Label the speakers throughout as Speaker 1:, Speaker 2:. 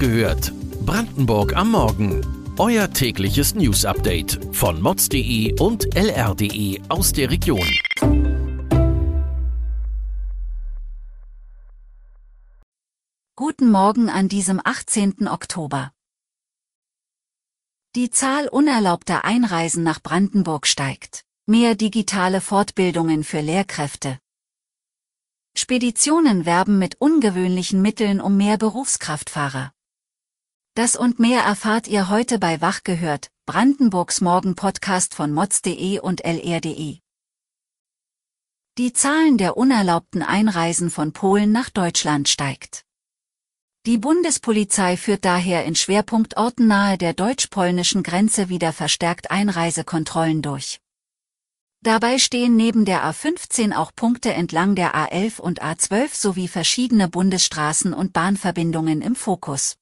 Speaker 1: gehört. Brandenburg am Morgen. Euer tägliches News-Update von mods.de und lr.de aus der Region.
Speaker 2: Guten Morgen an diesem 18. Oktober. Die Zahl unerlaubter Einreisen nach Brandenburg steigt. Mehr digitale Fortbildungen für Lehrkräfte. Speditionen werben mit ungewöhnlichen Mitteln um mehr Berufskraftfahrer. Das und mehr erfahrt ihr heute bei Wach gehört, Brandenburgs Morgen-Podcast von mods.de und lr.de. Die Zahlen der unerlaubten Einreisen von Polen nach Deutschland steigt. Die Bundespolizei führt daher in Schwerpunktorten nahe der deutsch-polnischen Grenze wieder verstärkt Einreisekontrollen durch. Dabei stehen neben der A15 auch Punkte entlang der A11 und A12 sowie verschiedene Bundesstraßen und Bahnverbindungen im Fokus.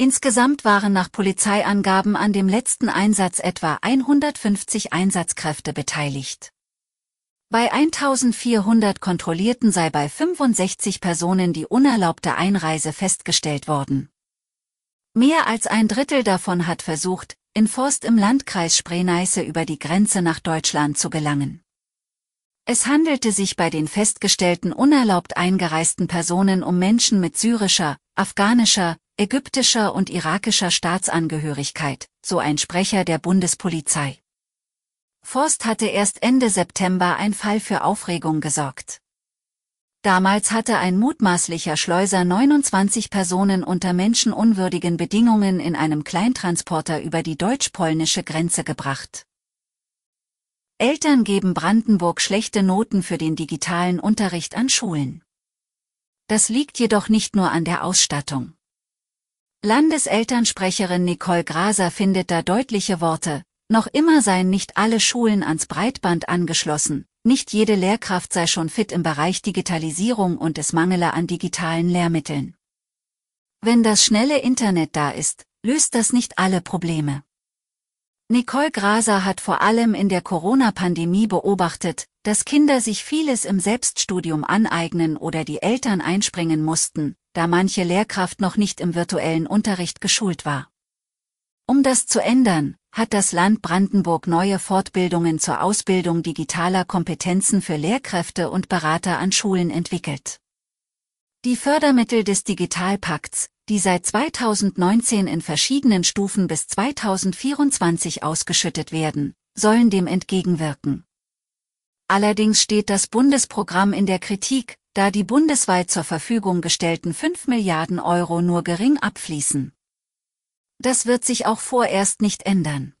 Speaker 2: Insgesamt waren nach Polizeiangaben an dem letzten Einsatz etwa 150 Einsatzkräfte beteiligt. Bei 1400 Kontrollierten sei bei 65 Personen die unerlaubte Einreise festgestellt worden. Mehr als ein Drittel davon hat versucht, in Forst im Landkreis Spree-Neiße über die Grenze nach Deutschland zu gelangen. Es handelte sich bei den festgestellten unerlaubt eingereisten Personen um Menschen mit syrischer, afghanischer, ägyptischer und irakischer Staatsangehörigkeit, so ein Sprecher der Bundespolizei. Forst hatte erst Ende September ein Fall für Aufregung gesorgt. Damals hatte ein mutmaßlicher Schleuser 29 Personen unter menschenunwürdigen Bedingungen in einem Kleintransporter über die deutsch-polnische Grenze gebracht. Eltern geben Brandenburg schlechte Noten für den digitalen Unterricht an Schulen. Das liegt jedoch nicht nur an der Ausstattung. Landeselternsprecherin Nicole Graser findet da deutliche Worte, noch immer seien nicht alle Schulen ans Breitband angeschlossen, nicht jede Lehrkraft sei schon fit im Bereich Digitalisierung und es mangele an digitalen Lehrmitteln. Wenn das schnelle Internet da ist, löst das nicht alle Probleme. Nicole Graser hat vor allem in der Corona-Pandemie beobachtet, dass Kinder sich vieles im Selbststudium aneignen oder die Eltern einspringen mussten, da manche Lehrkraft noch nicht im virtuellen Unterricht geschult war. Um das zu ändern, hat das Land Brandenburg neue Fortbildungen zur Ausbildung digitaler Kompetenzen für Lehrkräfte und Berater an Schulen entwickelt. Die Fördermittel des Digitalpakts, die seit 2019 in verschiedenen Stufen bis 2024 ausgeschüttet werden, sollen dem entgegenwirken. Allerdings steht das Bundesprogramm in der Kritik, da die bundesweit zur Verfügung gestellten 5 Milliarden Euro nur gering abfließen. Das wird sich auch vorerst nicht ändern.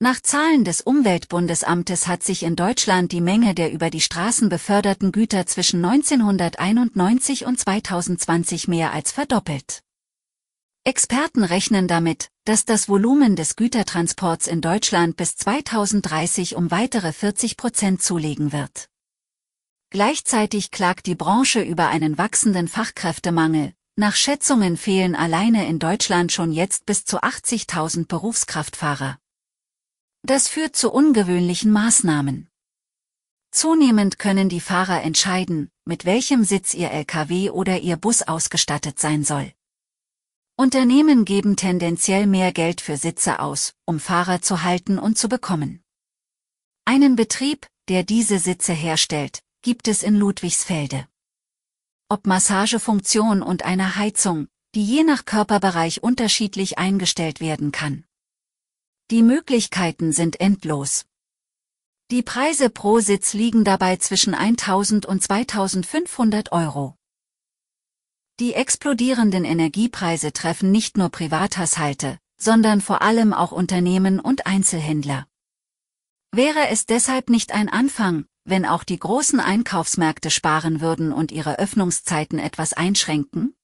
Speaker 2: Nach Zahlen des Umweltbundesamtes hat sich in Deutschland die Menge der über die Straßen beförderten Güter zwischen 1991 und 2020 mehr als verdoppelt. Experten rechnen damit, dass das Volumen des Gütertransports in Deutschland bis 2030 um weitere 40 Prozent zulegen wird. Gleichzeitig klagt die Branche über einen wachsenden Fachkräftemangel, nach Schätzungen fehlen alleine in Deutschland schon jetzt bis zu 80.000 Berufskraftfahrer. Das führt zu ungewöhnlichen Maßnahmen. Zunehmend können die Fahrer entscheiden, mit welchem Sitz ihr LKW oder ihr Bus ausgestattet sein soll. Unternehmen geben tendenziell mehr Geld für Sitze aus, um Fahrer zu halten und zu bekommen. Einen Betrieb, der diese Sitze herstellt, gibt es in Ludwigsfelde ob Massagefunktion und eine Heizung, die je nach Körperbereich unterschiedlich eingestellt werden kann. Die Möglichkeiten sind endlos. Die Preise pro Sitz liegen dabei zwischen 1000 und 2500 Euro. Die explodierenden Energiepreise treffen nicht nur Privathaushalte, sondern vor allem auch Unternehmen und Einzelhändler. Wäre es deshalb nicht ein Anfang, wenn auch die großen Einkaufsmärkte sparen würden und ihre Öffnungszeiten etwas einschränken?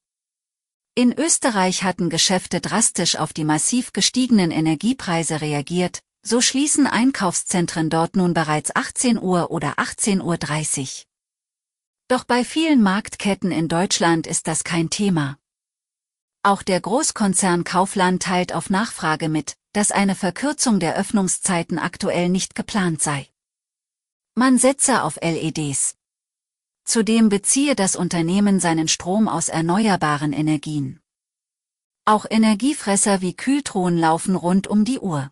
Speaker 2: In Österreich hatten Geschäfte drastisch auf die massiv gestiegenen Energiepreise reagiert, so schließen Einkaufszentren dort nun bereits 18 Uhr oder 18.30 Uhr. Doch bei vielen Marktketten in Deutschland ist das kein Thema. Auch der Großkonzern Kaufland teilt auf Nachfrage mit, dass eine Verkürzung der Öffnungszeiten aktuell nicht geplant sei. Man setze auf LEDs. Zudem beziehe das Unternehmen seinen Strom aus erneuerbaren Energien. Auch Energiefresser wie Kühltruhen laufen rund um die Uhr.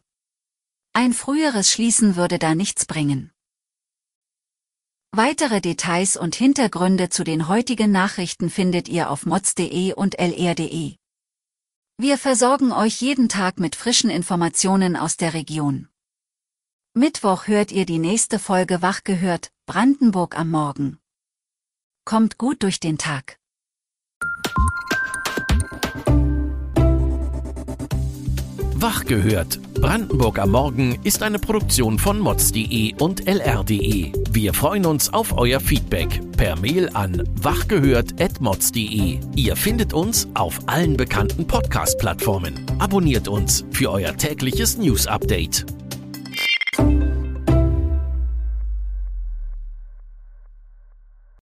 Speaker 2: Ein früheres Schließen würde da nichts bringen. Weitere Details und Hintergründe zu den heutigen Nachrichten findet ihr auf mods.de und lr.de. Wir versorgen euch jeden Tag mit frischen Informationen aus der Region. Mittwoch hört ihr die nächste Folge Wach gehört, Brandenburg am Morgen. Kommt gut durch den Tag.
Speaker 1: Wach gehört. Brandenburg am Morgen ist eine Produktion von mods.de und lr.de. Wir freuen uns auf euer Feedback per Mail an wachgehört.mods.de. Ihr findet uns auf allen bekannten Podcast-Plattformen. Abonniert uns für euer tägliches News-Update.